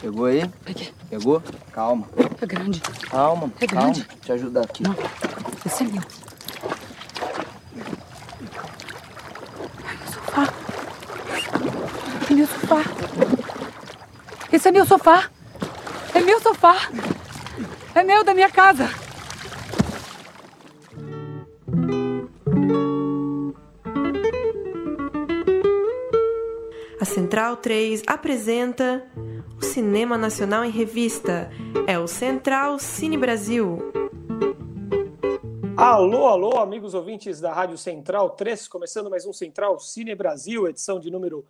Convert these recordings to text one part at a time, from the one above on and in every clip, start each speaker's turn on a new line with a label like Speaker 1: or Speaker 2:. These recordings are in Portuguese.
Speaker 1: Pegou aí?
Speaker 2: Peguei.
Speaker 1: Pegou? Calma.
Speaker 2: É grande.
Speaker 1: Calma.
Speaker 2: É
Speaker 1: calma.
Speaker 2: grande.
Speaker 1: Te ajudar aqui.
Speaker 2: Não. Esse é meu. Ai, meu sofá. É meu sofá. Esse é meu sofá. É meu sofá. É meu da minha casa.
Speaker 3: A Central 3 apresenta Cinema Nacional em Revista. É o Central Cine Brasil.
Speaker 4: Alô, alô, amigos ouvintes da Rádio Central 3, começando mais um Central Cine Brasil, edição de número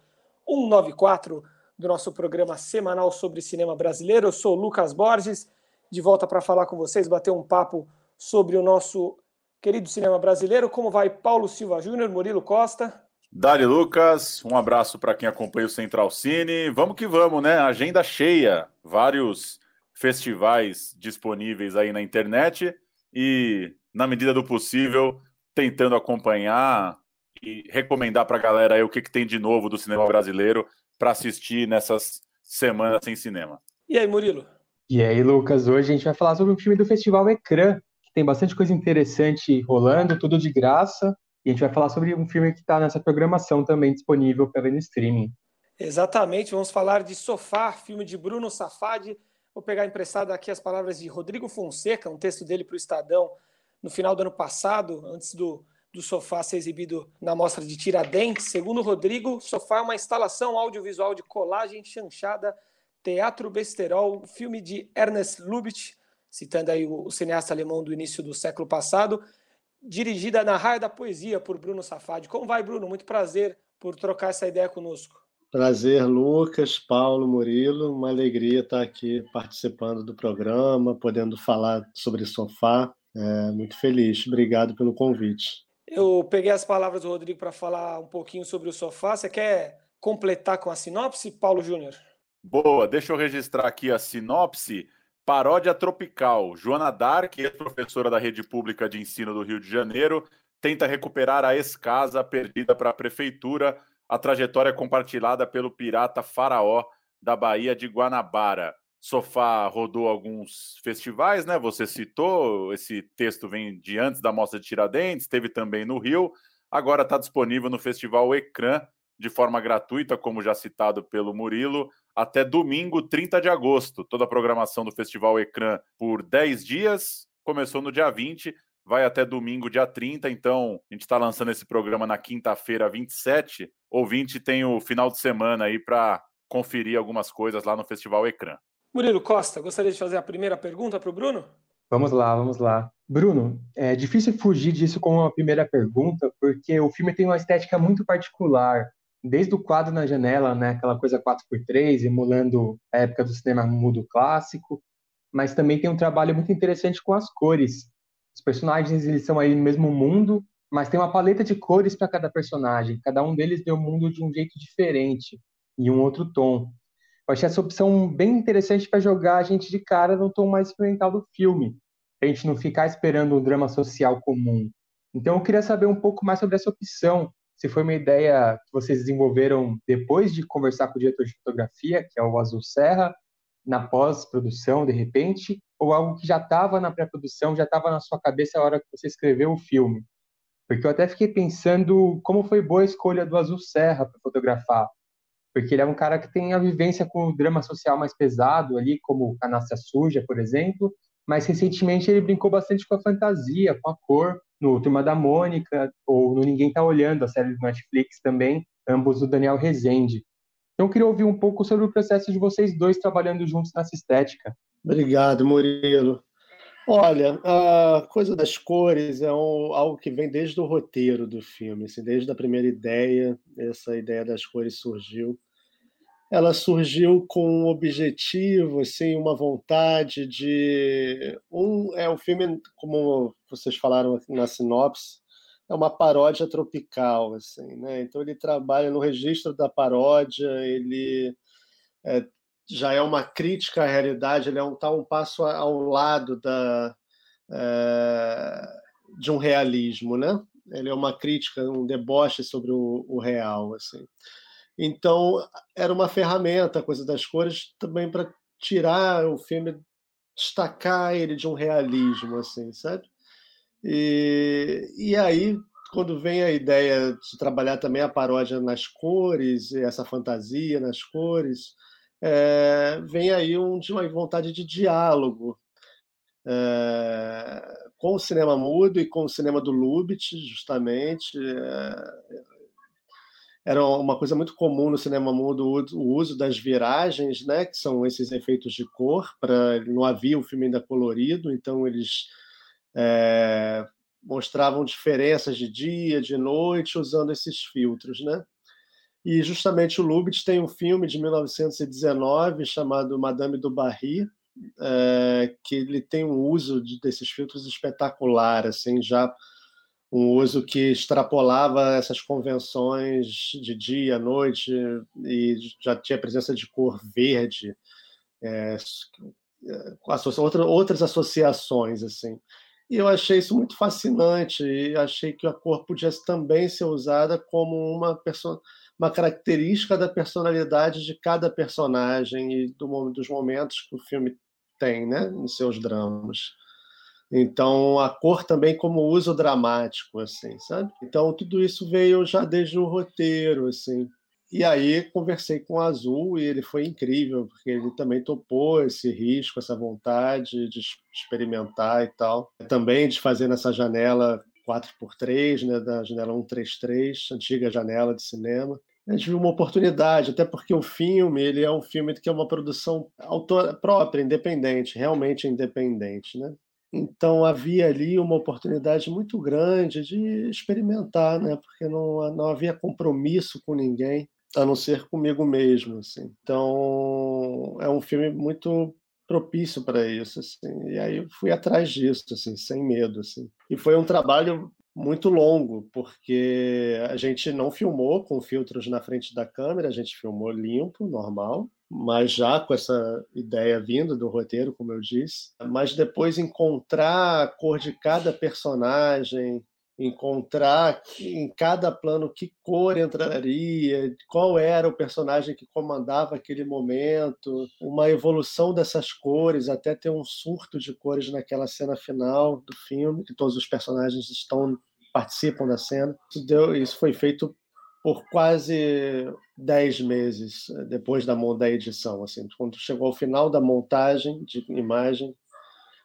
Speaker 4: 194 do nosso programa semanal sobre cinema brasileiro. Eu sou Lucas Borges, de volta para falar com vocês, bater um papo sobre o nosso querido cinema brasileiro. Como vai Paulo Silva Júnior, Murilo Costa?
Speaker 5: Dali Lucas, um abraço para quem acompanha o Central Cine. Vamos que vamos, né? Agenda cheia, vários festivais disponíveis aí na internet e, na medida do possível, tentando acompanhar e recomendar para a galera aí o que, que tem de novo do cinema brasileiro para assistir nessas semanas sem cinema.
Speaker 4: E aí, Murilo?
Speaker 6: E aí, Lucas, hoje a gente vai falar sobre um filme do Festival Ecrã, que tem bastante coisa interessante rolando, tudo de graça. E a gente vai falar sobre um filme que está nessa programação também disponível no streaming.
Speaker 4: Exatamente, vamos falar de Sofá, filme de Bruno Safadi. Vou pegar emprestado aqui as palavras de Rodrigo Fonseca, um texto dele para o Estadão no final do ano passado, antes do, do Sofá ser exibido na mostra de Tiradentes. Segundo Rodrigo, Sofá é uma instalação audiovisual de colagem chanchada, teatro besterol, filme de Ernest Lubitsch, citando aí o, o cineasta alemão do início do século passado, dirigida na raia da poesia por Bruno Safadi. Como vai, Bruno? Muito prazer por trocar essa ideia conosco.
Speaker 7: Prazer, Lucas, Paulo, Murilo. Uma alegria estar aqui participando do programa, podendo falar sobre sofá. É, muito feliz. Obrigado pelo convite.
Speaker 4: Eu peguei as palavras do Rodrigo para falar um pouquinho sobre o sofá. Você quer completar com a sinopse, Paulo Júnior?
Speaker 5: Boa, deixa eu registrar aqui a sinopse. Paródia Tropical. Joana Dark, professora da rede pública de ensino do Rio de Janeiro, tenta recuperar a ex-casa perdida para a prefeitura. A trajetória compartilhada pelo pirata Faraó da Bahia de Guanabara. Sofá rodou alguns festivais, né? Você citou, esse texto vem de antes da Mostra de Tiradentes, teve também no Rio. Agora está disponível no Festival Ecrã de forma gratuita, como já citado pelo Murilo, até domingo, 30 de agosto. Toda a programação do Festival Ecrã por 10 dias, começou no dia 20, vai até domingo, dia 30. Então, a gente está lançando esse programa na quinta-feira, 27. Ouvinte tem o final de semana aí para conferir algumas coisas lá no Festival Ecrã.
Speaker 4: Murilo Costa, gostaria de fazer a primeira pergunta para o Bruno?
Speaker 6: Vamos lá, vamos lá. Bruno, é difícil fugir disso com uma primeira pergunta, porque o filme tem uma estética muito particular desde o quadro na janela, né, aquela coisa 4x3, emulando a época do cinema mudo clássico, mas também tem um trabalho muito interessante com as cores. Os personagens eles são aí no mesmo mundo, mas tem uma paleta de cores para cada personagem. Cada um deles vê o mundo de um jeito diferente e um outro tom. Eu achei essa opção bem interessante para jogar a gente de cara no tom mais experimental do filme, a gente não ficar esperando um drama social comum. Então eu queria saber um pouco mais sobre essa opção, se foi uma ideia que vocês desenvolveram depois de conversar com o diretor de fotografia, que é o Azul Serra, na pós-produção, de repente, ou algo que já estava na pré-produção, já estava na sua cabeça a hora que você escreveu o filme. Porque eu até fiquei pensando como foi boa a escolha do Azul Serra para fotografar. Porque ele é um cara que tem a vivência com o drama social mais pesado ali, como Canastra Suja, por exemplo, mas recentemente ele brincou bastante com a fantasia, com a cor, no Turma da Mônica ou no Ninguém Tá Olhando, a série do Netflix também, ambos do Daniel Rezende. Então eu queria ouvir um pouco sobre o processo de vocês dois trabalhando juntos nessa estética.
Speaker 7: Obrigado, Murilo. Olha, a coisa das cores é um, algo que vem desde o roteiro do filme, assim, desde a primeira ideia, essa ideia das cores surgiu. Ela surgiu com um objetivo, assim, uma vontade de um é um filme como vocês falaram na sinopse, é uma paródia tropical, assim, né? Então ele trabalha no registro da paródia, ele é, já é uma crítica à realidade, ele é um tá um passo ao lado da é, de um realismo, né? Ele é uma crítica, um deboche sobre o, o real, assim. Então, era uma ferramenta, a coisa das cores, também para tirar o filme, destacar ele de um realismo, assim, sabe? E, e aí, quando vem a ideia de trabalhar também a paródia nas cores, essa fantasia nas cores, é, vem aí um, uma vontade de diálogo é, com o cinema mudo e com o cinema do Lubitsch, justamente. É, era uma coisa muito comum no cinema mudo o uso das viragens, né, que são esses efeitos de cor. Para não havia o filme ainda colorido, então eles é, mostravam diferenças de dia, de noite, usando esses filtros, né? E justamente o Lubitsch tem um filme de 1919 chamado Madame do Barry, é, que ele tem um uso de, desses filtros espetacular, assim, já um uso que extrapolava essas convenções de dia, noite, e já tinha presença de cor verde, é, outra, outras associações, assim. E eu achei isso muito fascinante, e achei que a cor podia também ser usada como uma, uma característica da personalidade de cada personagem e do, dos momentos que o filme tem, né, nos seus dramas. Então, a cor também como uso dramático, assim, sabe? Então, tudo isso veio já desde o roteiro, assim. E aí conversei com o Azul e ele foi incrível, porque ele também topou esse risco, essa vontade de experimentar e tal. Também de fazer nessa janela 4x3, né, da janela 133, antiga janela de cinema a gente viu uma oportunidade, até porque o filme ele é um filme que é uma produção autor, própria, independente, realmente independente, né? Então havia ali uma oportunidade muito grande de experimentar, né? Porque não, não havia compromisso com ninguém, a não ser comigo mesmo, assim. Então é um filme muito propício para isso, assim. E aí eu fui atrás disso, assim, sem medo, assim. E foi um trabalho muito longo, porque a gente não filmou com filtros na frente da câmera, a gente filmou limpo, normal, mas já com essa ideia vinda do roteiro, como eu disse. Mas depois encontrar a cor de cada personagem, encontrar em cada plano que cor entraria, qual era o personagem que comandava aquele momento, uma evolução dessas cores, até ter um surto de cores naquela cena final do filme, que todos os personagens estão participam da cena. Isso, deu, isso foi feito por quase 10 meses eh, depois da, da edição. Assim, quando chegou ao final da montagem de imagem,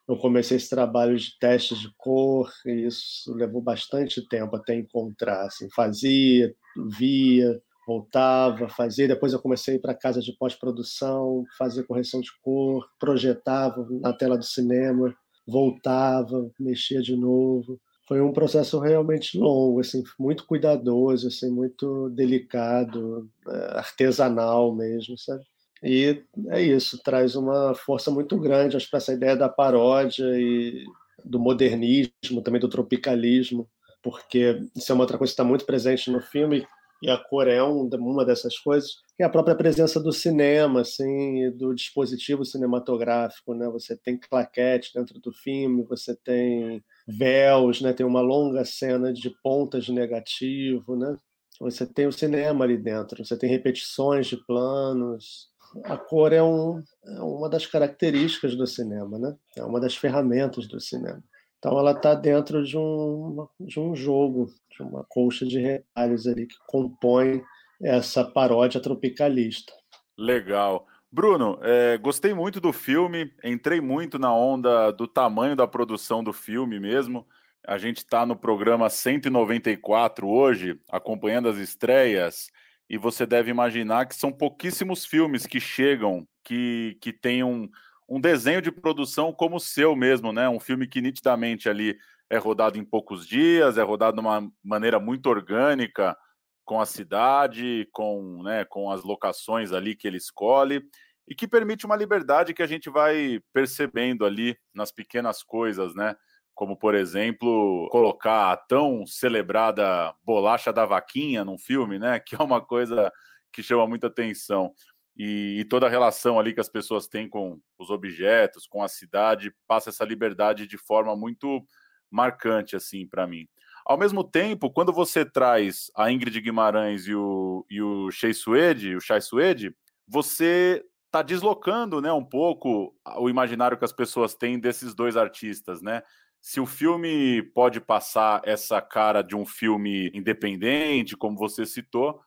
Speaker 7: eu comecei esse trabalho de testes de cor, e isso levou bastante tempo até encontrar. Assim, fazia, via, voltava, fazia. Depois eu comecei para casa de pós-produção, fazia correção de cor, projetava na tela do cinema, voltava, mexia de novo. Foi um processo realmente longo, assim, muito cuidadoso, assim, muito delicado, é, artesanal mesmo, sabe? E é isso, traz uma força muito grande, acho, para essa ideia da paródia e do modernismo, também do tropicalismo, porque isso é uma outra coisa que está muito presente no filme, e a cor é um, uma dessas coisas, que é a própria presença do cinema, assim, do dispositivo cinematográfico, né? Você tem claquete dentro do filme, você tem véus, né? Tem uma longa cena de pontas de negativo, né? Você tem o cinema ali dentro, você tem repetições de planos, a cor é, um, é uma das características do cinema, né? É uma das ferramentas do cinema. Então ela está dentro de um, de um jogo, de uma colcha de retalhos ali que compõe essa paródia tropicalista.
Speaker 5: Legal. Bruno, é, gostei muito do filme, entrei muito na onda do tamanho da produção do filme mesmo. A gente está no programa 194 hoje, acompanhando as estreias e você deve imaginar que são pouquíssimos filmes que chegam, que, que têm um, um desenho de produção como o seu mesmo, né? Um filme que nitidamente ali é rodado em poucos dias, é rodado de uma maneira muito orgânica com a cidade, com, né, com as locações ali que ele escolhe e que permite uma liberdade que a gente vai percebendo ali nas pequenas coisas, né? como por exemplo colocar a tão celebrada bolacha da vaquinha num filme, né? Que é uma coisa que chama muita atenção. E, e, toda a relação ali que as pessoas têm com os objetos, com a cidade, passa essa liberdade de forma muito marcante assim para mim. Ao mesmo tempo, quando você traz a Ingrid Guimarães e o, e o Shea Suede, o Shai Suede, você está deslocando né, um pouco o imaginário que as pessoas têm desses dois artistas, né? Se o filme pode passar essa cara de um filme independente, como você citou,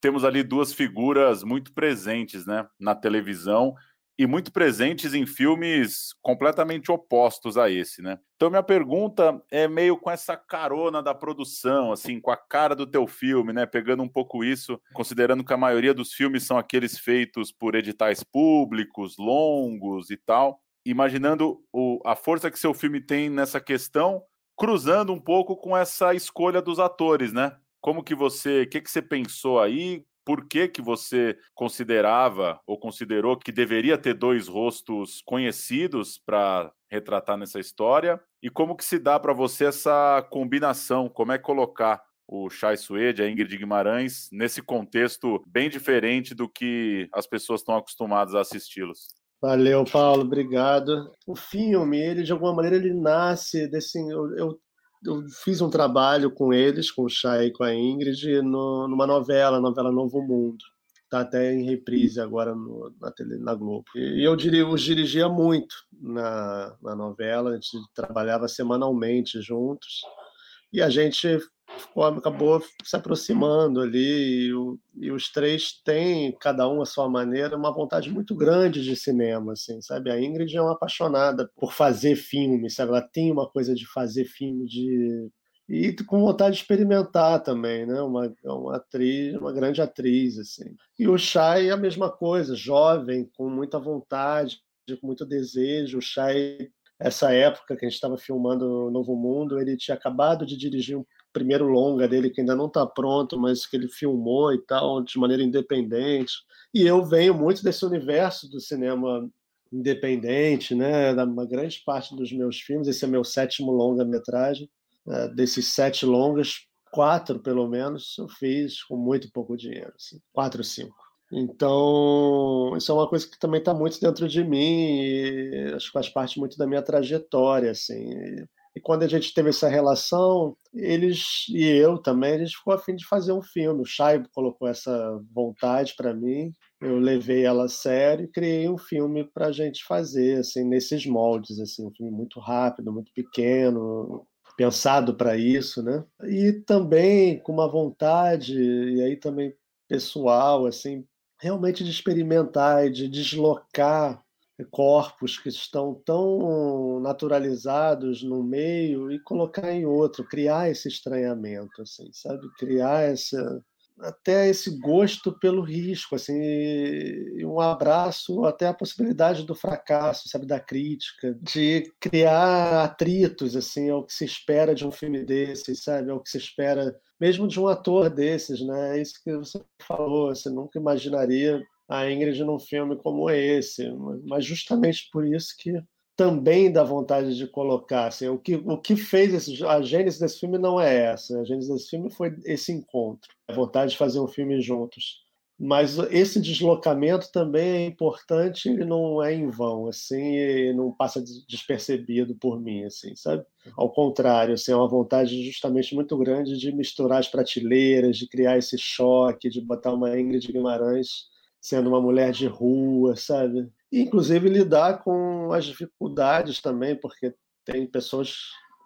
Speaker 5: temos ali duas figuras muito presentes né, na televisão e muito presentes em filmes completamente opostos a esse, né? Então minha pergunta é meio com essa carona da produção, assim, com a cara do teu filme, né? Pegando um pouco isso, considerando que a maioria dos filmes são aqueles feitos por editais públicos, longos e tal, imaginando o, a força que seu filme tem nessa questão, cruzando um pouco com essa escolha dos atores, né? Como que você, o que que você pensou aí? Por que, que você considerava ou considerou que deveria ter dois rostos conhecidos para retratar nessa história e como que se dá para você essa combinação, como é colocar o Chai Suede, a Ingrid Guimarães, nesse contexto bem diferente do que as pessoas estão acostumadas a assisti-los.
Speaker 7: Valeu, Paulo, obrigado. O filme, ele de alguma maneira ele nasce desse eu, eu eu fiz um trabalho com eles, com o Chay e com a Ingrid, no, numa novela, a novela Novo Mundo. Está até em reprise agora no, na, tele, na Globo. E eu os dirigia muito na, na novela, a gente trabalhava semanalmente juntos. E a gente ficou, acabou se aproximando ali, e, o, e, os três têm, cada um à sua maneira, uma vontade muito grande de cinema, assim, sabe? A Ingrid é uma apaixonada por fazer filme, sabe? Ela tem uma coisa de fazer filme, de e com vontade de experimentar também, né? Uma, uma atriz, uma grande atriz, assim. E o Shai é a mesma coisa, jovem, com muita vontade, com muito desejo. O Shai, essa época que a gente estava filmando o Novo Mundo, ele tinha acabado de dirigir um primeiro longa dele que ainda não está pronto, mas que ele filmou e tal, de maneira independente. E eu venho muito desse universo do cinema independente, né? Da uma grande parte dos meus filmes. Esse é meu sétimo longa-metragem. É, desses sete longas, quatro pelo menos eu fiz com muito pouco dinheiro, assim, quatro, cinco. Então, isso é uma coisa que também está muito dentro de mim e acho que faz parte muito da minha trajetória, assim. Quando a gente teve essa relação, eles e eu também, a gente ficou a fim de fazer um filme. O Shaibo colocou essa vontade para mim, eu levei ela a sério e criei um filme para a gente fazer, assim, nesses moldes, assim, um filme muito rápido, muito pequeno, pensado para isso, né? E também com uma vontade, e aí também pessoal, assim, realmente de experimentar e de deslocar corpos que estão tão naturalizados no meio e colocar em outro, criar esse estranhamento, assim, sabe? Criar essa até esse gosto pelo risco, assim, um abraço até a possibilidade do fracasso, sabe, da crítica, de criar atritos, assim, ao que se espera de um filme desse, sabe, ao que se espera mesmo de um ator desses, né? É isso que você falou, você nunca imaginaria a Ingrid num filme como esse, mas justamente por isso que também dá vontade de colocar. Assim, o, que, o que fez esse, a gênese desse filme não é essa. A gênese desse filme foi esse encontro, a vontade de fazer um filme juntos. Mas esse deslocamento também é importante, ele não é em vão, assim, não passa despercebido por mim, assim, sabe? Ao contrário, assim, é uma vontade justamente muito grande de misturar as prateleiras, de criar esse choque, de botar uma Ingrid Guimarães sendo uma mulher de rua, sabe? E, inclusive, lidar com as dificuldades também, porque tem pessoas,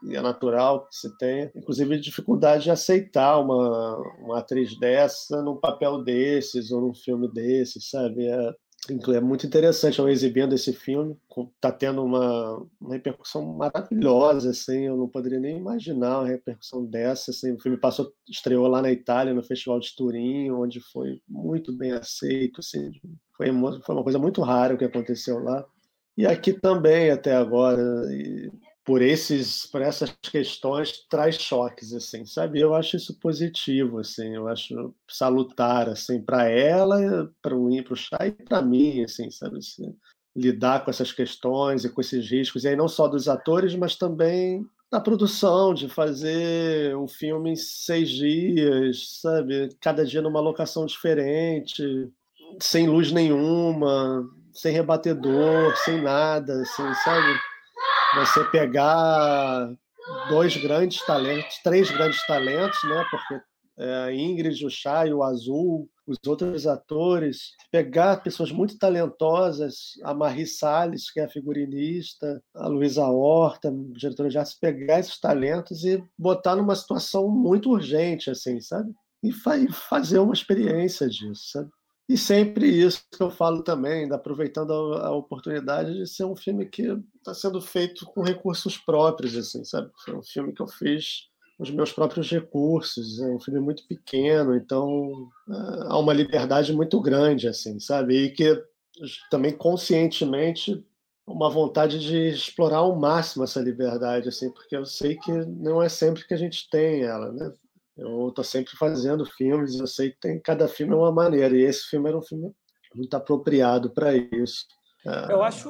Speaker 7: e é natural que se tenha, inclusive, dificuldade de aceitar uma, uma atriz dessa num papel desses ou num filme desses, sabe? É, é muito interessante eu exibindo esse filme, está tendo uma, uma, repercussão maravilhosa, assim, eu não poderia nem imaginar uma repercussão dessa, assim, o filme passou, estreou lá na Itália, no Festival de Turim, onde foi muito bem aceito, assim, foi uma, foi uma coisa muito rara o que aconteceu lá, e aqui também até agora, e por esses por essas questões traz choques assim sabe? Eu acho isso positivo assim eu acho salutar assim para ela para o para o chá e para mim assim sabe? Assim, lidar com essas questões e com esses riscos e aí não só dos atores mas também na produção de fazer um filme em seis dias sabe? Cada dia numa locação diferente sem luz nenhuma sem rebatedor sem nada assim sabe você pegar dois grandes talentos, três grandes talentos, né? Porque é, Ingrid, o Chay, o Azul, os outros atores, pegar pessoas muito talentosas, a Marie Salles, que é a figurinista, a Luísa Horta, diretora de arte, pegar esses talentos e botar numa situação muito urgente, assim, sabe? E fazer uma experiência disso, sabe? E sempre isso que eu falo também, aproveitando a, oportunidade de ser um filme que está sendo feito com recursos próprios, assim, sabe? Foi um filme que eu fiz os meus próprios recursos. É um filme muito pequeno, então é, há uma liberdade muito grande, assim, sabe? E que também conscientemente uma vontade de explorar ao máximo essa liberdade, assim, porque eu sei que não é sempre que a gente tem ela, né? Eu estou sempre fazendo filmes, eu sei que tem cada filme é uma maneira, e esse filme era um filme muito apropriado para isso.
Speaker 4: É. Eu acho,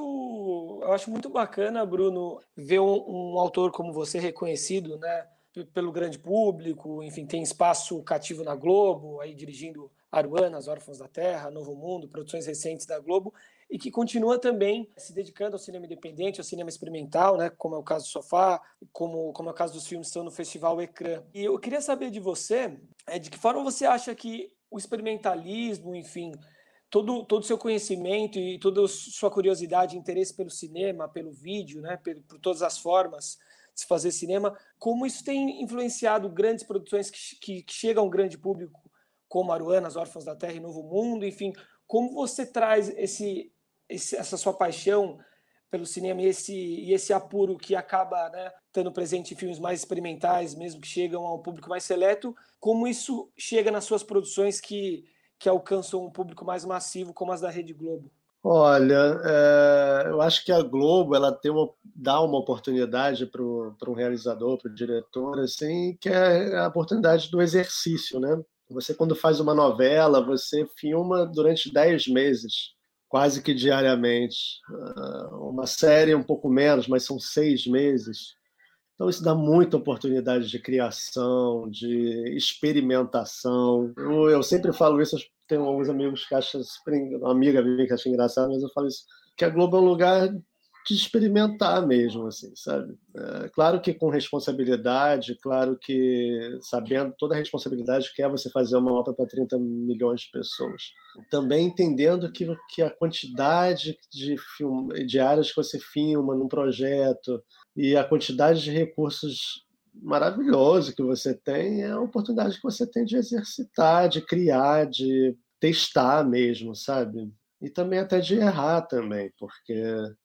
Speaker 4: eu acho muito bacana, Bruno, ver um, um autor como você reconhecido, né? pelo grande público, enfim, tem espaço cativo na Globo, aí dirigindo Aruana, As Órfãos da Terra, Novo Mundo, produções recentes da Globo, e que continua também se dedicando ao cinema independente, ao cinema experimental, né, como é o caso do Sofá, como, como é o caso dos filmes que estão no Festival Ecrã. E eu queria saber de você, é, de que forma você acha que o experimentalismo, enfim, todo todo seu conhecimento e toda sua curiosidade, interesse pelo cinema, pelo vídeo, né, por, por todas as formas, se fazer cinema, como isso tem influenciado grandes produções que, que, que chegam a um grande público, como Aruana, As Órfãos da Terra e Novo Mundo, enfim, como você traz esse, esse, essa sua paixão pelo cinema e esse, e esse apuro que acaba né, estando presente em filmes mais experimentais, mesmo que chegam a um público mais seleto, como isso chega nas suas produções que, que alcançam um público mais massivo, como as da Rede Globo?
Speaker 7: Olha, é, eu acho que a Globo ela tem uma, dá uma oportunidade para um realizador, para o diretor, assim, que é a oportunidade do exercício, né? Você quando faz uma novela, você filma durante dez meses, quase que diariamente. Ah, uma série um pouco menos, mas são seis meses. Então, isso dá muita oportunidade de criação, de experimentação. Eu, eu sempre falo isso tem alguns amigos que acham, uma amiga minha que acha engraçado, mas eu falo isso, que a Globo é um lugar de experimentar mesmo, assim, sabe? É, claro que com responsabilidade, claro que sabendo toda a responsabilidade que é você fazer uma obra para 30 milhões de pessoas. Também entendendo que, que a quantidade de, film, de áreas que você filma num projeto e a quantidade de recursos maravilhoso que você tem é a oportunidade que você tem de exercitar, de criar, de testar mesmo, sabe? E também até de errar também, porque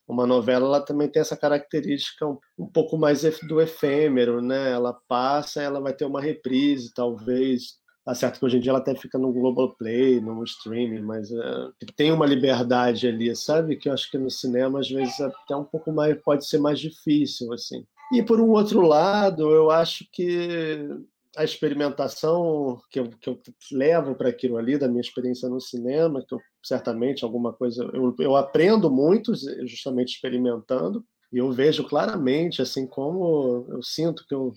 Speaker 7: uma novela ela também tem essa característica um, um pouco mais do efêmero, né? Ela passa, ela vai ter uma reprise, talvez. Tá certo que hoje em dia ela até fica no Globoplay, no streaming, mas é, tem uma liberdade ali, sabe? Que eu acho que no cinema às vezes até um pouco mais pode ser mais difícil, assim. E, por um outro lado, eu acho que a experimentação que eu, que eu levo para aquilo ali, da minha experiência no cinema, que eu certamente alguma coisa. Eu, eu aprendo muito justamente experimentando, e eu vejo claramente, assim, como eu sinto que eu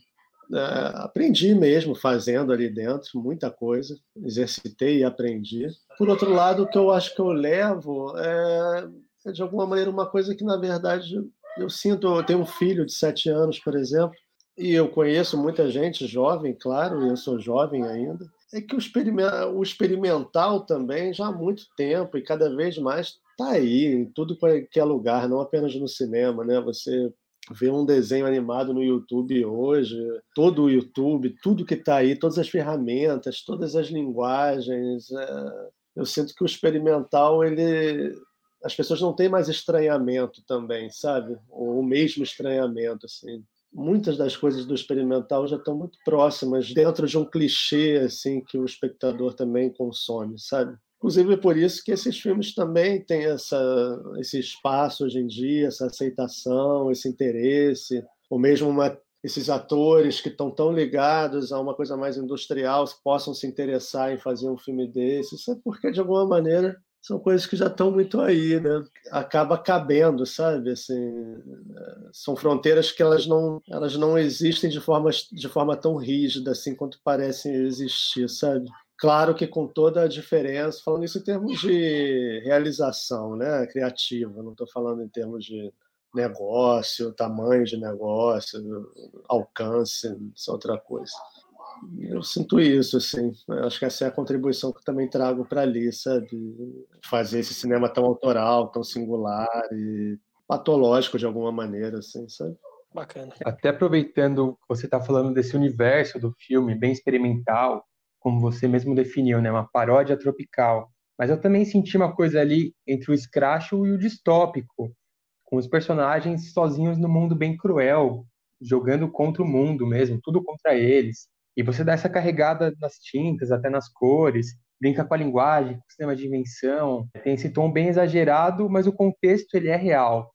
Speaker 7: é, aprendi mesmo fazendo ali dentro muita coisa, exercitei e aprendi. Por outro lado, o que eu acho que eu levo é, é de alguma maneira uma coisa que na verdade eu sinto, eu tenho um filho de sete anos, por exemplo, e eu conheço muita gente jovem, claro, eu sou jovem ainda, é que o, o experimental também já há muito tempo e cada vez mais está aí, em tudo que é lugar, não apenas no cinema, né? Você vê um desenho animado no YouTube hoje, todo o YouTube, tudo que está aí, todas as ferramentas, todas as linguagens. É... Eu sinto que o experimental ele as pessoas não têm mais estranhamento também, sabe? Ou o mesmo estranhamento, assim. Muitas das coisas do experimental já estão muito próximas, dentro de um clichê, assim, que o espectador também consome, sabe? Inclusive é por isso que esses filmes também têm essa, esse espaço hoje em dia, essa aceitação, esse interesse, ou mesmo uma, esses atores que estão tão ligados a uma coisa mais industrial possam se interessar em fazer um filme desse. Isso é porque, de alguma maneira, são coisas que já estão muito aí, né? Acaba cabendo, sabe? Assim, são fronteiras que elas não, elas não existem de forma, de forma tão rígida assim quanto parecem existir, sabe? Claro que com toda a diferença, falando isso em termos de realização, né, criativa, não estou falando em termos de negócio, tamanho de negócio, alcance, isso é outra coisa. Eu sinto isso, assim. Eu acho que essa é a contribuição que eu também trago para ali, sabe? Fazer esse cinema tão autoral, tão singular e patológico de alguma maneira, assim, sabe?
Speaker 4: Bacana.
Speaker 6: Até aproveitando que você está falando desse universo do filme, bem experimental, como você mesmo definiu, né? Uma paródia tropical. Mas eu também senti uma coisa ali entre o escracho e o distópico, com os personagens sozinhos no mundo bem cruel, jogando contra o mundo mesmo, tudo contra eles. E você dá essa carregada nas tintas, até nas cores, brinca com a linguagem, com o sistema de invenção. Tem esse tom bem exagerado, mas o contexto ele é real.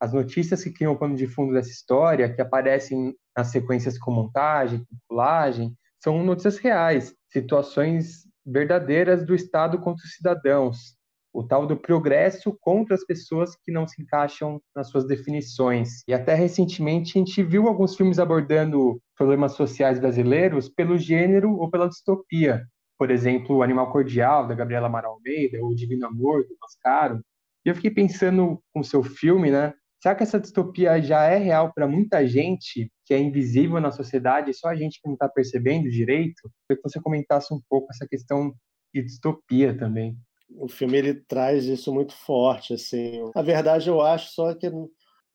Speaker 6: As notícias que criam o pano de fundo dessa história, que aparecem nas sequências com montagem, com colagem, são notícias reais, situações verdadeiras do Estado contra os cidadãos, o tal do progresso contra as pessoas que não se encaixam nas suas definições. E até recentemente a gente viu alguns filmes abordando problemas sociais brasileiros pelo gênero ou pela distopia. Por exemplo, Animal Cordial, da Gabriela Amaral Almeida, ou Divino Amor, do Mascaro. E eu fiquei pensando com o seu filme, né? Será que essa distopia já é real para muita gente que é invisível na sociedade, só a gente que não está percebendo direito? Eu queria que você comentasse um pouco essa questão de distopia também
Speaker 7: o filme ele traz isso muito forte assim. A verdade eu acho só que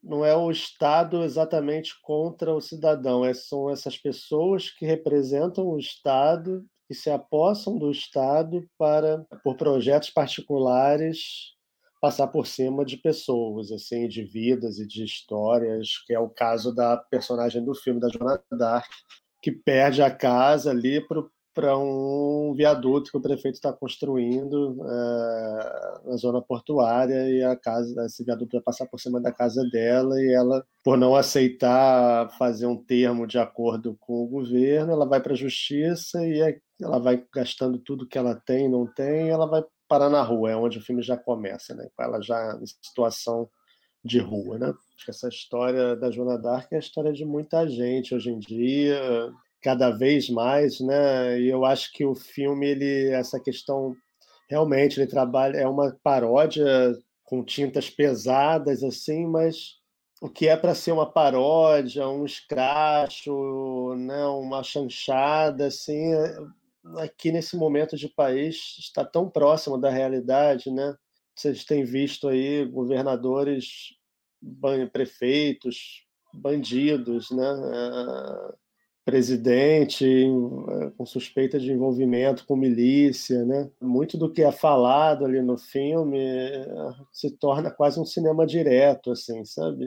Speaker 7: não é o Estado exatamente contra o cidadão, é, são essas pessoas que representam o Estado que se apossam do Estado para por projetos particulares passar por cima de pessoas, assim, de vidas e de histórias, que é o caso da personagem do filme da Joana Dark, que perde a casa ali para para um viaduto que o prefeito está construindo é, na zona portuária e a casa, esse viaduto vai passar por cima da casa dela e ela, por não aceitar fazer um termo de acordo com o governo, ela vai para a justiça e ela vai gastando tudo que ela tem, não tem, e ela vai parar na rua, é onde o filme já começa, né? Ela já em situação de rua, né? Essa história da Joana Dark é a história de muita gente hoje em dia cada vez mais, né? E eu acho que o filme ele essa questão realmente ele trabalha é uma paródia com tintas pesadas assim, mas o que é para ser uma paródia, um escracho, né, uma chanchada assim, aqui nesse momento de país está tão próximo da realidade, né? Vocês têm visto aí governadores, prefeitos, bandidos, né? Presidente com suspeita de envolvimento com milícia, né? Muito do que é falado ali no filme eh, se torna quase um cinema direto, assim, sabe?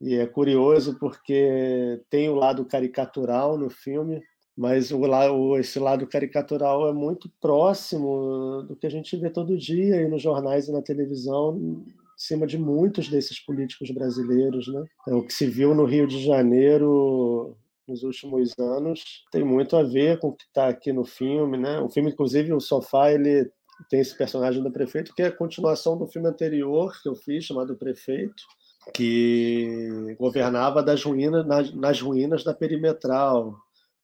Speaker 7: E é curioso porque tem o lado caricatural no filme, mas o, esse lado caricatural é muito próximo do que a gente vê todo dia aí nos jornais e na televisão, em cima de muitos desses políticos brasileiros, né? É o que se viu no Rio de Janeiro nos últimos anos tem muito a ver com o que está aqui no filme, né? O filme, inclusive, o Sofá, ele tem esse personagem do prefeito que é a continuação do filme anterior que eu fiz chamado Prefeito, que governava das ruínas nas, nas ruínas da perimetral.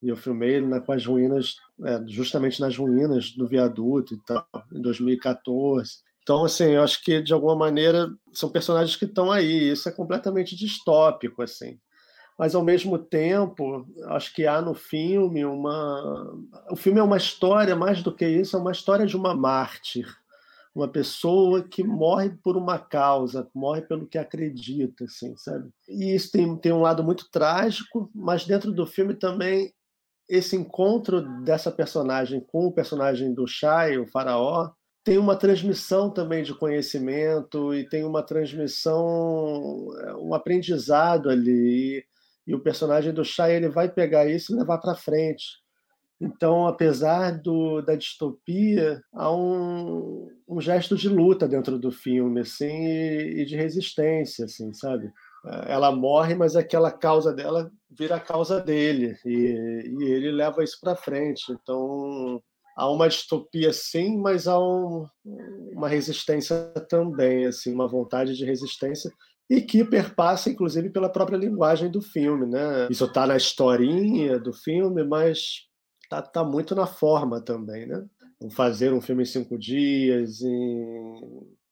Speaker 7: E eu filmei ele com as ruínas, é, justamente nas ruínas do viaduto e tal, em 2014. Então, assim, eu acho que de alguma maneira são personagens que estão aí. Isso é completamente distópico, assim mas ao mesmo tempo, acho que há no filme uma. O filme é uma história, mais do que isso, é uma história de uma mártir, uma pessoa que morre por uma causa, morre pelo que acredita, assim, sabe? E isso tem, tem um lado muito trágico, mas dentro do filme também esse encontro dessa personagem com o personagem do Shai, o faraó, tem uma transmissão também de conhecimento e tem uma transmissão, um aprendizado ali e o personagem do Shai ele vai pegar isso e levar para frente. Então, apesar do, da distopia, há um, um gesto de luta dentro do filme, assim, e, e de resistência, assim, sabe? Ela morre, mas aquela causa dela vira a causa dele, e, e ele leva isso para frente. Então, há uma distopia sim, mas há um, uma resistência também, assim, uma vontade de resistência e que perpassa, inclusive, pela própria linguagem do filme. Né? Isso está na historinha do filme, mas está tá muito na forma também. Né? Fazer um filme em cinco dias, em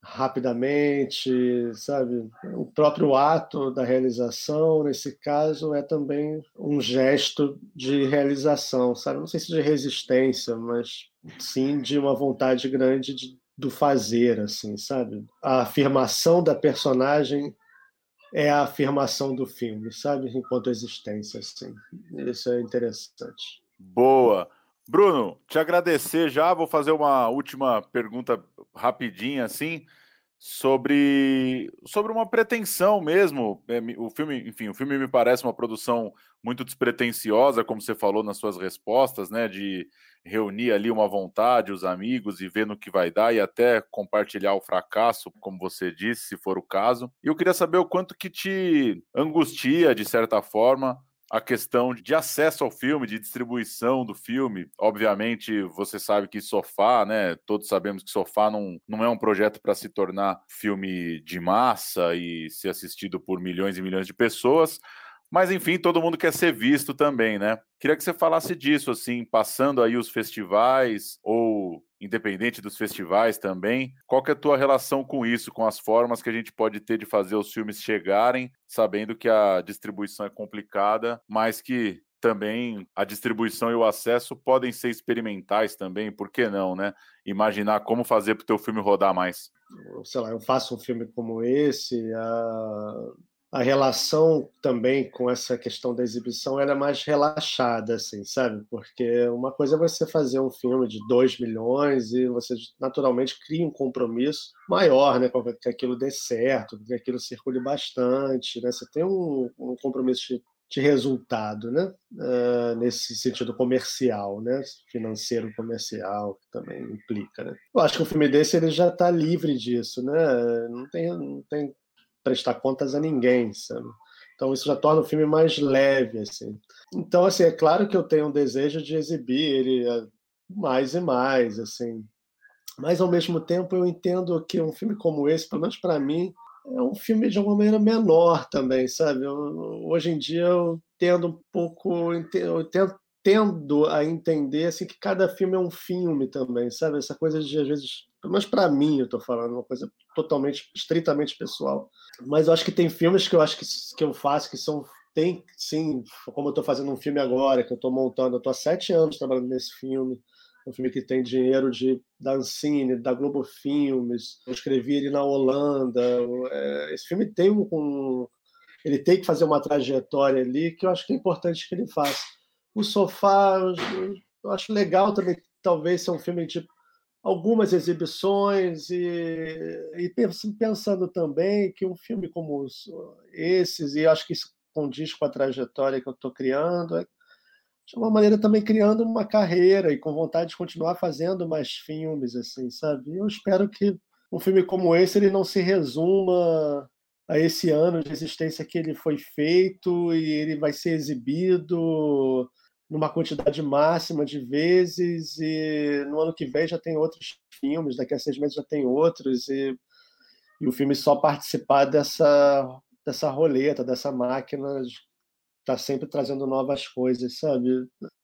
Speaker 7: rapidamente, sabe? O próprio ato da realização, nesse caso, é também um gesto de realização, sabe? Não sei se de resistência, mas sim de uma vontade grande de, do fazer, assim, sabe? A afirmação da personagem é a afirmação do filme, sabe? Enquanto existência, assim. Isso é interessante.
Speaker 5: Boa. Bruno, te agradecer já. Vou fazer uma última pergunta rapidinha, assim, sobre, sobre uma pretensão mesmo. É, o filme, enfim, o filme me parece uma produção muito despretensiosa, como você falou nas suas respostas, né? De reunir ali uma vontade, os amigos e ver no que vai dar e até compartilhar o fracasso, como você disse, se for o caso. E eu queria saber o quanto que te angustia, de certa forma, a questão de acesso ao filme, de distribuição do filme. Obviamente, você sabe que Sofá, né? Todos sabemos que Sofá não, não é um projeto para se tornar filme de massa e ser assistido por milhões e milhões de pessoas. Mas enfim, todo mundo quer ser visto também, né? Queria que você falasse disso, assim, passando aí os festivais ou independente dos festivais também. Qual que é a tua relação com isso, com as formas que a gente pode ter de fazer os filmes chegarem, sabendo que a distribuição é complicada, mas que também a distribuição e o acesso podem ser experimentais também, por que não, né? Imaginar como fazer para o teu filme rodar mais.
Speaker 7: Sei lá, eu faço um filme como esse, a a relação também com essa questão da exibição era é mais relaxada, assim, sabe? Porque uma coisa é você fazer um filme de 2 milhões e você naturalmente cria um compromisso maior, né? Com que aquilo dê certo, que aquilo circule bastante, né? Você tem um, um compromisso de, de, resultado, né? Uh, nesse sentido comercial, né? Financeiro comercial, que também implica, né? Eu acho que um filme desse ele já está livre disso, né? Não tem, não tem prestar contas a ninguém, sabe? Então isso já torna o filme mais leve, assim. Então, assim, é claro que eu tenho um desejo de exibir ele eh, mais e mais, assim. Mas ao mesmo tempo eu entendo que um filme como esse, pelo menos para mim, é um filme de alguma maneira menor também, sabe? Eu, hoje em dia eu tendo um pouco, eu tendo a entender assim que cada filme é um filme também, sabe? Essa coisa de às vezes, pelo menos para mim, eu estou falando uma coisa totalmente, estritamente pessoal. Mas eu acho que tem filmes que eu acho que, que eu faço que são tem sim, como eu estou fazendo um filme agora que eu estou montando, eu estou há sete anos trabalhando nesse filme. Um filme que tem dinheiro de da Ancine, da Globo Filmes. Eu escrevi ele na Holanda. É, esse filme tem um, um, ele tem que fazer uma trajetória ali que eu acho que é importante que ele faça o Sofá, eu acho legal também, talvez ser um filme de algumas exibições e, e pensando também que um filme como esses, e acho que isso condiz com a trajetória que eu estou criando, é de uma maneira também criando uma carreira e com vontade de continuar fazendo mais filmes, assim, sabe? Eu espero que um filme como esse ele não se resuma a esse ano de existência que ele foi feito e ele vai ser exibido numa quantidade máxima de vezes e no ano que vem já tem outros filmes, daqui a seis meses já tem outros e, e o filme só participar dessa dessa roleta, dessa máquina está sempre trazendo novas coisas, sabe?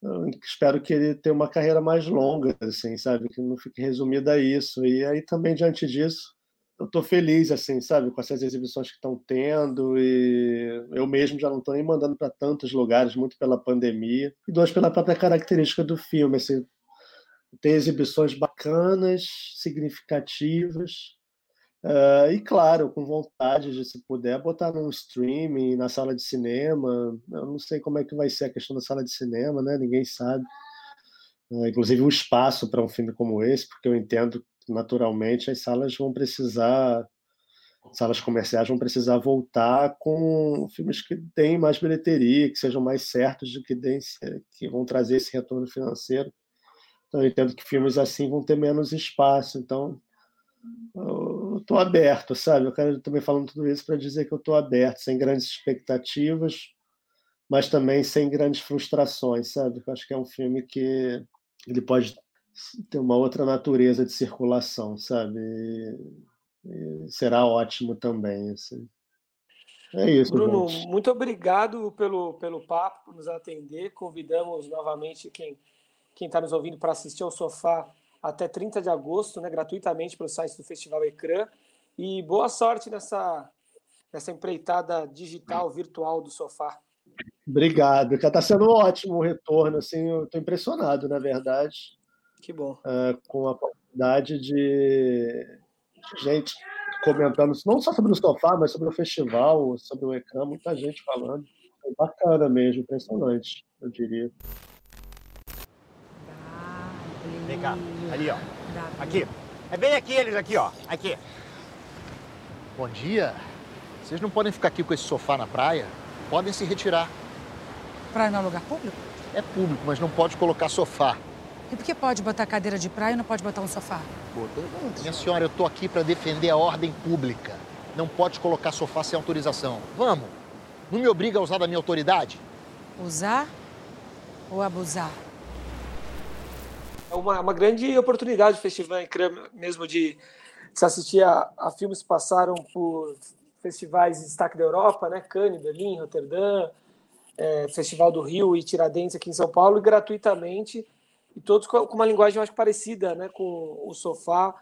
Speaker 7: Eu espero que ele tenha uma carreira mais longa, assim, sabe? Que não fique resumida a isso. E aí também diante disso eu tô feliz, assim, sabe, com essas exibições que estão tendo e eu mesmo já não estou nem mandando para tantos lugares, muito pela pandemia e dois pela própria característica do filme, assim, tem exibições bacanas, significativas uh, e claro, com vontade de se puder botar num streaming, na sala de cinema, eu não sei como é que vai ser a questão da sala de cinema, né? Ninguém sabe. Uh, inclusive o espaço para um filme como esse, porque eu entendo naturalmente as salas vão precisar, salas comerciais vão precisar voltar com filmes que deem mais bilheteria, que sejam mais certos de que, deem, que vão trazer esse retorno financeiro. Então, eu entendo que filmes assim vão ter menos espaço. Então, eu estou aberto, sabe? Eu quero também falando tudo isso para dizer que eu estou aberto, sem grandes expectativas, mas também sem grandes frustrações, sabe? Eu acho que é um filme que ele pode ter uma outra natureza de circulação, sabe? E, será ótimo também. Assim. É isso.
Speaker 4: Bruno,
Speaker 7: gente.
Speaker 4: muito obrigado pelo, pelo papo, por nos atender. Convidamos novamente quem quem está nos ouvindo para assistir ao sofá até 30 de agosto, né, gratuitamente pelo site do Festival Ecrã. e boa sorte nessa, nessa empreitada digital, virtual do sofá.
Speaker 7: Obrigado, está sendo ótimo o retorno, assim, eu estou impressionado, na verdade.
Speaker 4: Que bom.
Speaker 7: Uh, com a quantidade de gente comentando, não só sobre o sofá, mas sobre o festival, sobre o ecrã, muita gente falando. É bacana mesmo, impressionante, eu diria.
Speaker 1: Vem cá, ali, ó. Aqui. É bem aqui eles aqui, ó. Aqui. Bom dia. Vocês não podem ficar aqui com esse sofá na praia? Podem se retirar.
Speaker 2: Praia não é lugar público?
Speaker 1: É público, mas não pode colocar sofá.
Speaker 2: E por que pode botar cadeira de praia e não pode botar um sofá?
Speaker 1: Minha senhora, eu tô aqui para defender a ordem pública. Não pode colocar sofá sem autorização. Vamos. Não me obriga a usar da minha autoridade?
Speaker 2: Usar ou abusar?
Speaker 4: É uma, uma grande oportunidade o festival mesmo de, se assistir a, a filmes que passaram por festivais de destaque da Europa, né? Cannes, Berlim, Roterdã, é, Festival do Rio e Tiradentes aqui em São Paulo, e gratuitamente, e todos com uma linguagem, acho, parecida né? com o Sofá,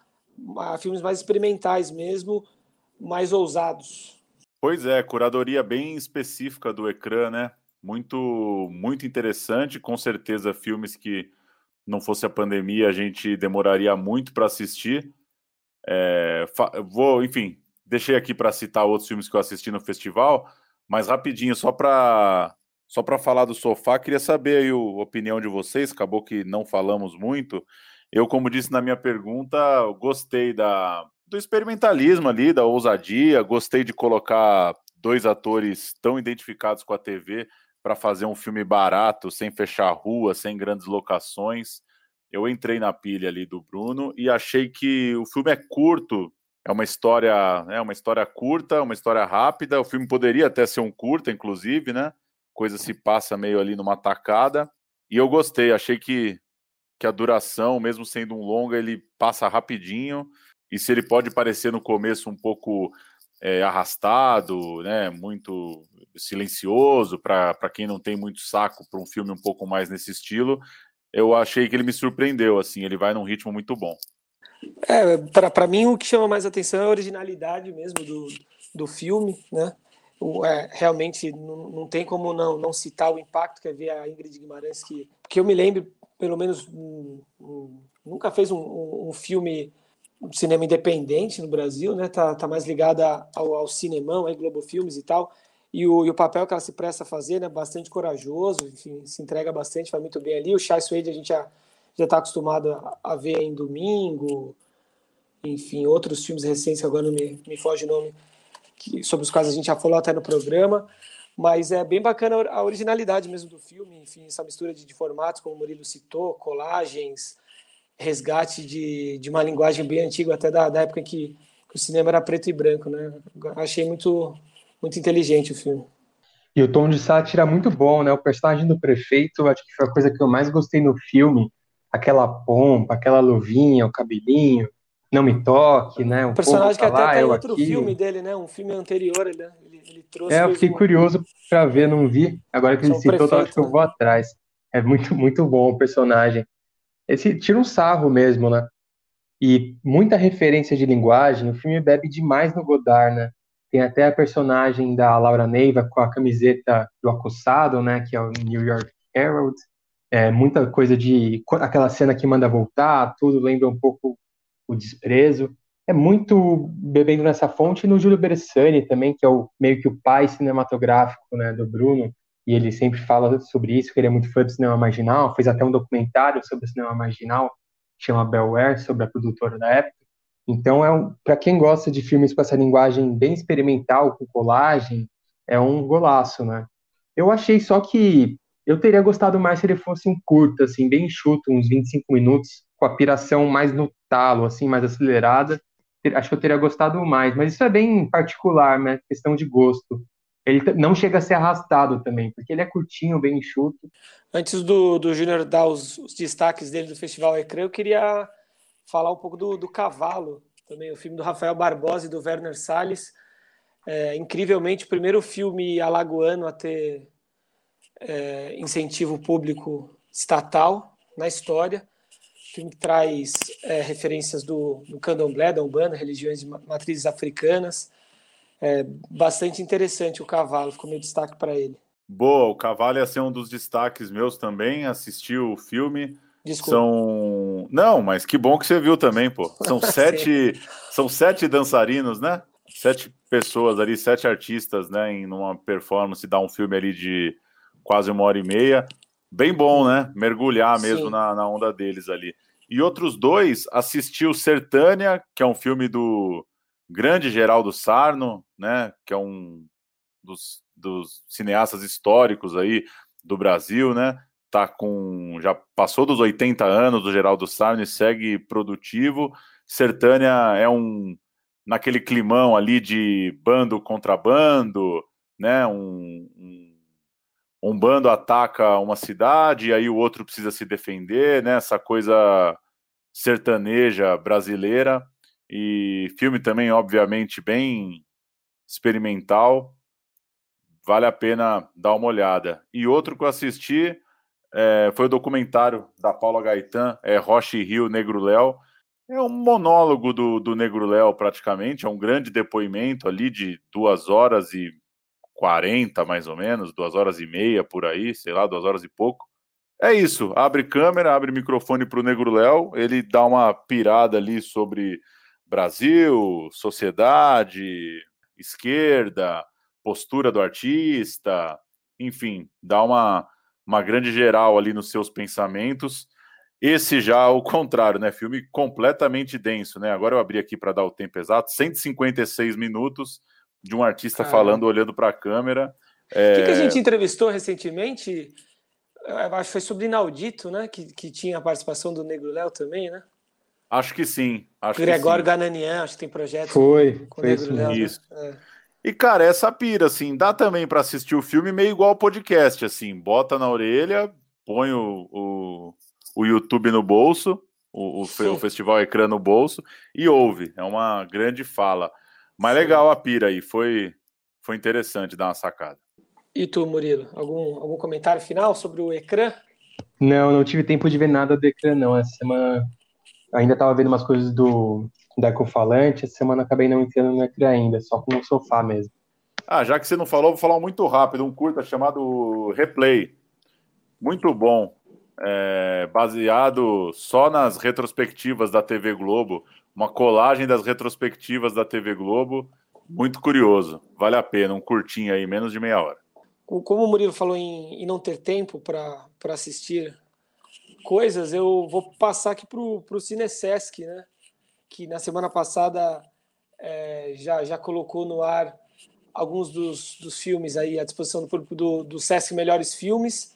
Speaker 4: filmes mais experimentais mesmo, mais ousados.
Speaker 5: Pois é, curadoria bem específica do ecrã, né? Muito, muito interessante. Com certeza, filmes que não fosse a pandemia a gente demoraria muito para assistir. É, vou, enfim, deixei aqui para citar outros filmes que eu assisti no festival, mas rapidinho, só para só para falar do sofá, queria saber aí a opinião de vocês. Acabou que não falamos muito. Eu, como disse na minha pergunta, gostei da, do experimentalismo ali, da ousadia, gostei de colocar dois atores tão identificados com a TV para fazer um filme barato, sem fechar rua, sem grandes locações. Eu entrei na pilha ali do Bruno e achei que o filme é curto, é uma história, é uma história curta, uma história rápida. O filme poderia até ser um curta, inclusive, né? Coisa se passa meio ali numa tacada. E eu gostei, achei que, que a duração, mesmo sendo um longa, ele passa rapidinho e se ele pode parecer no começo um pouco é, arrastado, né, muito silencioso para quem não tem muito saco para um filme um pouco mais nesse estilo, eu achei que ele me surpreendeu, assim, ele vai num ritmo muito bom.
Speaker 4: É, para mim o que chama mais atenção é a originalidade mesmo do, do filme, né? É, realmente não, não tem como não, não citar o impacto que é ver a Ingrid Guimarães, que, que eu me lembro, pelo menos, um, um, nunca fez um, um filme cinema independente no Brasil, né? Tá, tá mais ligada ao, ao cinemão, aí Globo Filmes e tal. E o, e o papel que ela se presta a fazer, né? Bastante corajoso, enfim, se entrega bastante, vai muito bem ali. O Chai Suede a gente já já está acostumado a, a, ver em Domingo, enfim, outros filmes recentes que agora não me, me foge o nome, que, sobre os quais a gente já falou até no programa. Mas é bem bacana a originalidade mesmo do filme, enfim, essa mistura de, de formatos, como o Murilo citou, colagens, resgate de, de uma linguagem bem antiga, até da, da época em que, que, o cinema era preto e branco, né? Achei muito, muito inteligente o filme.
Speaker 6: E o tom de sátira é muito bom, né? O personagem do prefeito, acho que foi a coisa que eu mais gostei no filme. Aquela pompa, aquela luvinha, o cabelinho, não me toque, né?
Speaker 4: O, o personagem que até tá em outro aqui. filme dele, né? Um filme anterior, ele, ele, ele trouxe.
Speaker 6: É, eu fiquei curioso para ver, não vi. Agora que ele citou, prefeito, acho que eu vou né? atrás. É muito, muito bom o personagem esse tira um sarro mesmo, né? E muita referência de linguagem, o filme bebe demais no Godard, né? Tem até a personagem da Laura Neiva com a camiseta do acossado, né? Que é o New York Herald. É, muita coisa de aquela cena que manda voltar, tudo lembra um pouco o desprezo. É muito bebendo nessa fonte no Júlio Bersani também, que é o meio que o pai cinematográfico, né, do Bruno e ele sempre fala sobre isso, que ele é muito fã do cinema marginal, fez até um documentário sobre o cinema marginal, chama Bellware, sobre a produtora da época. Então, é um, para quem gosta de filmes com essa linguagem bem experimental, com colagem, é um golaço, né? Eu achei só que eu teria gostado mais se ele fosse um curto, assim, bem enxuto, uns 25 minutos, com a piração mais no talo, assim, mais acelerada. Acho que eu teria gostado mais, mas isso é bem particular, né? Questão de gosto ele não chega a ser arrastado também, porque ele é curtinho, bem enxuto.
Speaker 4: Antes do, do Júnior dar os, os, destaques dele do Festival Ecrã, eu queria falar um pouco do, do Cavalo, também o filme do Rafael Barbosa e do Werner Salles. É, incrivelmente, o primeiro filme alagoano a ter é, incentivo público estatal na história. Filme que traz é, referências do, do candomblé, da Umbanda, religiões de matrizes africanas. É bastante interessante o cavalo, ficou meu destaque para ele.
Speaker 5: Boa, o cavalo ia ser um dos destaques meus também. Assisti o filme. Desculpa. São. Não, mas que bom que você viu também, pô. São sete, são sete dançarinos, né? Sete pessoas ali, sete artistas, né? Em uma performance, dá um filme ali de quase uma hora e meia. Bem bom, né? Mergulhar mesmo na, na, onda deles ali. E outros dois, assisti o Sertânia, que é um filme do grande Geraldo Sarno, né? Que é um dos, dos cineastas históricos aí do Brasil, né? Tá com. Já passou dos 80 anos do Geraldo Sarno e segue produtivo. Sertânia é um. Naquele climão ali de bando contra bando, né? um, um um bando ataca uma cidade, e aí o outro precisa se defender, né? Essa coisa sertaneja brasileira. E filme também, obviamente, bem experimental. Vale a pena dar uma olhada. E outro que eu assisti é, foi o documentário da Paula Gaetan, é Rocha e Rio Negro Léo. É um monólogo do, do Negro Léo, praticamente. É um grande depoimento ali de duas horas e 40 mais ou menos, duas horas e meia por aí, sei lá, duas horas e pouco. É isso, abre câmera, abre microfone para o Negro Léo, ele dá uma pirada ali sobre Brasil, sociedade, esquerda, postura do artista, enfim, dá uma, uma grande geral ali nos seus pensamentos. Esse já ao contrário, né? Filme completamente denso, né? Agora eu abri aqui para dar o tempo exato, 156 minutos de um artista Caramba. falando, olhando para a câmera.
Speaker 4: O é... que, que, a gente entrevistou recentemente? acho que foi sobre Inaudito, né? Que, que tinha a participação do Negro Léo também, né?
Speaker 5: Acho que sim. Acho
Speaker 4: Gregório que sim. Gananian, acho que tem projeto
Speaker 6: foi,
Speaker 4: com o Negro
Speaker 6: isso,
Speaker 4: Léo. Né?
Speaker 5: Isso. Né? É. E, cara, essa pira, assim, dá também para assistir o filme meio igual ao podcast, assim, bota na orelha, põe o, o, o YouTube no bolso, o, o, o Festival Ecrã no bolso e ouve. É uma grande fala. Mas legal a pira aí, foi, foi interessante dar uma sacada.
Speaker 4: E tu, Murilo, algum, algum comentário final sobre o ecrã?
Speaker 6: Não, não tive tempo de ver nada do ecrã, não. Essa semana ainda estava vendo umas coisas do da Ecofalante, essa semana acabei não entrando no ecrã ainda, só com o sofá mesmo.
Speaker 5: Ah, já que você não falou, vou falar muito rápido, um curta chamado Replay. Muito bom. É, baseado só nas retrospectivas da TV Globo uma colagem das retrospectivas da TV Globo. Muito curioso, vale a pena, um curtinho aí, menos de meia hora.
Speaker 4: Como o Murilo falou em, em não ter tempo para assistir coisas, eu vou passar aqui para o Cinesesc, né? que na semana passada é, já, já colocou no ar alguns dos, dos filmes aí à disposição do público do, do Sesc Melhores Filmes.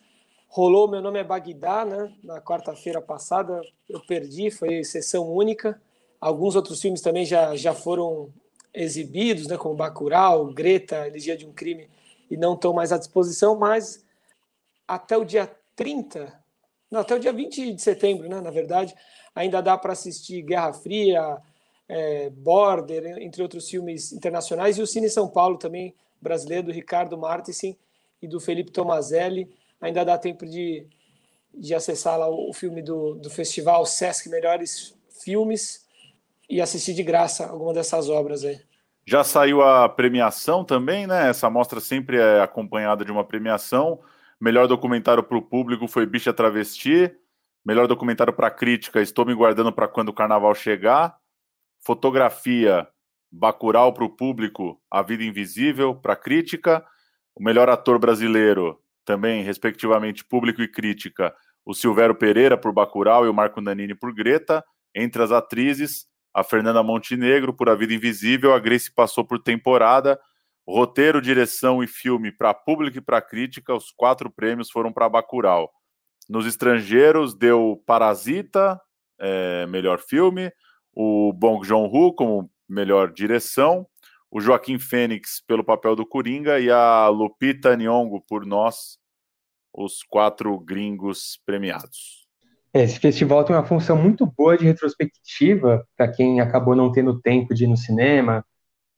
Speaker 4: Rolou Meu Nome é Bagdá, né? na quarta-feira passada, eu perdi, foi sessão única. Alguns outros filmes também já, já foram exibidos, né, como Bacurau, Greta, Elegia de um Crime, e não estão mais à disposição, mas até o dia 30, não, até o dia 20 de setembro, né, na verdade, ainda dá para assistir Guerra Fria, é, Border, entre outros filmes internacionais, e o Cine São Paulo também, brasileiro, do Ricardo Martensen e do Felipe Tomazelli. Ainda dá tempo de, de acessar lá o filme do, do festival Sesc Melhores Filmes e assistir de graça alguma dessas obras aí.
Speaker 5: Já saiu a premiação também, né? Essa mostra sempre é acompanhada de uma premiação. Melhor documentário para o público foi Bicha Travesti. Melhor documentário para crítica, Estou Me Guardando para Quando o Carnaval Chegar. Fotografia, Bacurau para o público, A Vida Invisível para crítica. O melhor ator brasileiro, também, respectivamente, público e crítica, o Silvério Pereira por Bacurau e o Marco Nanini por Greta. Entre as atrizes, a Fernanda Montenegro por A Vida Invisível, a Grace passou por temporada, roteiro, direção e filme para público e para crítica, os quatro prêmios foram para Bacurau. Nos estrangeiros deu Parasita, é, melhor filme, o Bong Joon-ho como melhor direção, o Joaquim Fênix pelo papel do Coringa e a Lupita Nyong'o por Nós, os quatro gringos premiados.
Speaker 6: Esse festival tem uma função muito boa de retrospectiva para quem acabou não tendo tempo de ir no cinema.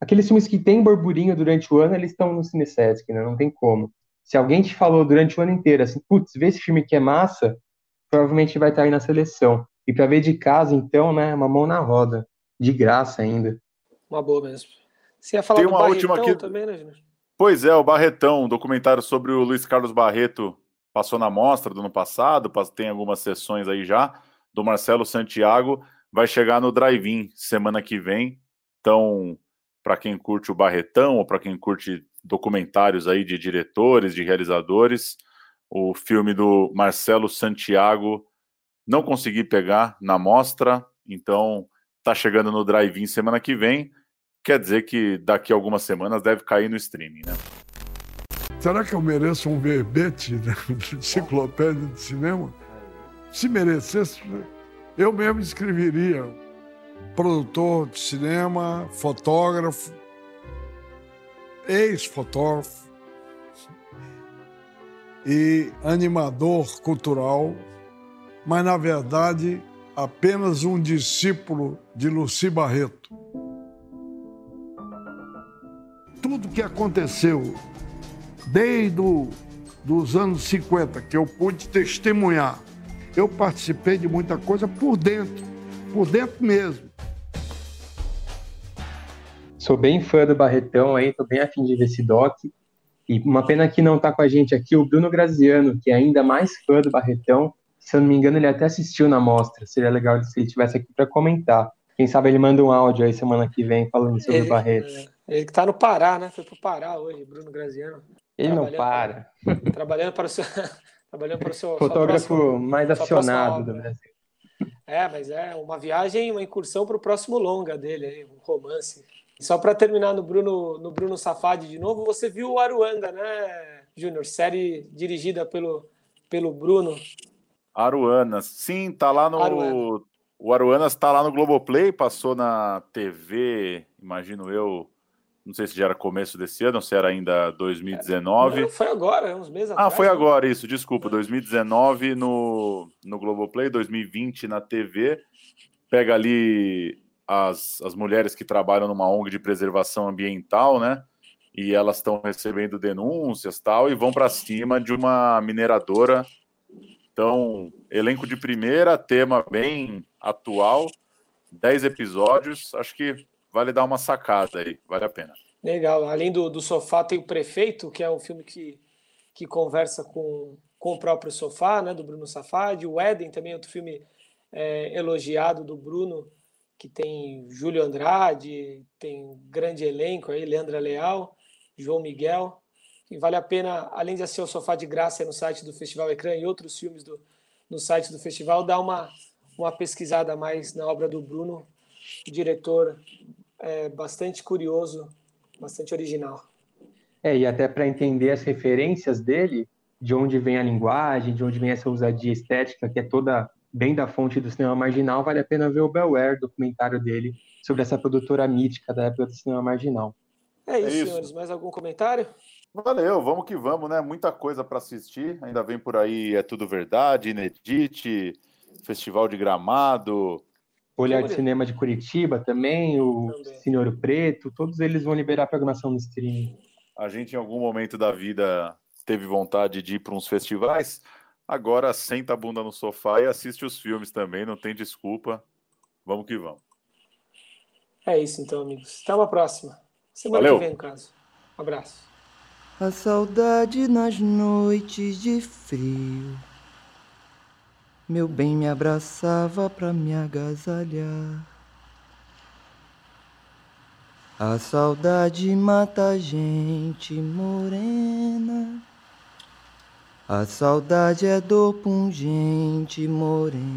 Speaker 6: Aqueles filmes que têm burburinho durante o ano, eles estão no Cinesesc, né? Não tem como. Se alguém te falou durante o ano inteiro assim, putz, vê esse filme que é massa, provavelmente vai estar aí na seleção. E para ver de casa, então, né, uma mão na roda, de graça ainda.
Speaker 4: Uma boa mesmo. Você ia falar
Speaker 5: Tem
Speaker 4: do
Speaker 5: uma
Speaker 4: Barretão
Speaker 5: última aqui-
Speaker 4: também, né?
Speaker 5: Pois é, o Barretão, um documentário sobre o Luiz Carlos Barreto, passou na mostra do ano passado, pass- tem algumas sessões aí já, do Marcelo Santiago, vai chegar no Drive-In semana que vem. Então, para quem curte o Barretão, ou para quem curte documentários aí de diretores, de realizadores, o filme do Marcelo Santiago não consegui pegar na mostra, então tá chegando no Drive-In semana que vem. Quer dizer que daqui a algumas semanas deve cair no streaming, né?
Speaker 8: Será que eu mereço um verbete de enciclopédia de cinema? Se merecesse, eu mesmo escreveria. Produtor de cinema, fotógrafo, ex-fotógrafo e animador cultural, mas na verdade apenas um discípulo de Luci Barreto. Tudo que aconteceu desde o, dos anos 50 que eu pude testemunhar. Eu participei de muita coisa por dentro, por dentro mesmo.
Speaker 6: Sou bem fã do Barretão aí, tô bem afim de ver esse doc. E uma pena que não tá com a gente aqui o Bruno Graziano, que é ainda mais fã do Barretão. Se eu não me engano, ele até assistiu na mostra. Seria legal se ele estivesse aqui para comentar. Quem sabe ele manda um áudio aí semana que vem falando sobre o Barreto.
Speaker 4: é, ele que tá no Pará, né? Foi pro Pará hoje, Bruno Graziano.
Speaker 6: Ele não
Speaker 4: trabalhando
Speaker 6: para.
Speaker 4: Trabalhando para o seu. trabalhando para o seu.
Speaker 6: Fotógrafo
Speaker 4: próxima-
Speaker 6: mais acionado do Brasil.
Speaker 4: É, mas é uma viagem, uma incursão para o próximo longa dele, um romance. E Só para terminar no Bruno, no Bruno Safadi de novo, você viu o Aruanda, né, Júnior? Série dirigida pelo, pelo Bruno.
Speaker 5: Aruanas. Sim, tá lá no.
Speaker 4: Aruana.
Speaker 5: O Aruanas tá lá no Globoplay, passou na TV, imagino eu. Não sei se já era começo desse ano, se era ainda 2019.
Speaker 4: Não, foi agora, uns meses
Speaker 5: Ah,
Speaker 4: atrás.
Speaker 5: foi
Speaker 4: né?
Speaker 5: agora isso, desculpa. 2019 no, no Globoplay, 2020 na TV. Pega ali as, as mulheres que trabalham numa ONG de preservação ambiental, né? E elas estão recebendo denúncias tal, e vão para cima de uma mineradora. Então, elenco de primeira, tema bem atual, 10 episódios. Acho que vale dar uma sacada aí, vale a pena.
Speaker 4: Legal. Além do, do Sofá, tem o Prefeito, que é um filme que, que conversa com, com o próprio Sofá, né, do Bruno Safadi. O Éden também é outro filme é, elogiado do Bruno, que tem Júlio Andrade, tem um grande elenco aí, Leandra Leal, João Miguel. E vale a pena, além de assistir o Sofá de Graça no site do Festival Ecrã e outros filmes do, no site do festival, dar uma, uma pesquisada mais na obra do Bruno, diretor é bastante curioso, bastante original.
Speaker 6: É, e até para entender as referências dele, de onde vem a linguagem, de onde vem essa ousadia estética, que é toda bem da fonte do cinema marginal, vale a pena ver o Bel Air, documentário dele sobre essa produtora mítica da época do cinema marginal.
Speaker 4: É isso,
Speaker 5: isso.
Speaker 4: senhores. Mais algum comentário?
Speaker 5: Valeu, vamos que vamos, né? Muita coisa para assistir. Ainda vem por aí É Tudo Verdade, Inedite, Festival de Gramado.
Speaker 6: Olhar de. Cinema de Curitiba também, o
Speaker 4: Também.
Speaker 6: Cine Ouro Preto, todos eles vão liberar a programação no streaming.
Speaker 5: A gente, em algum momento da vida, teve vontade de ir para uns festivais. Agora senta a bunda no sofá e assiste os filmes também, não tem desculpa. Vamos que vamos.
Speaker 4: É isso então, amigos. Até uma próxima. Semana
Speaker 5: Valeu.
Speaker 4: que vem, no caso. Um abraço.
Speaker 9: A saudade nas noites de frio. Meu bem me abraçava pra me agasalhar. A saudade mata a gente morena. A saudade é dor pungente morena.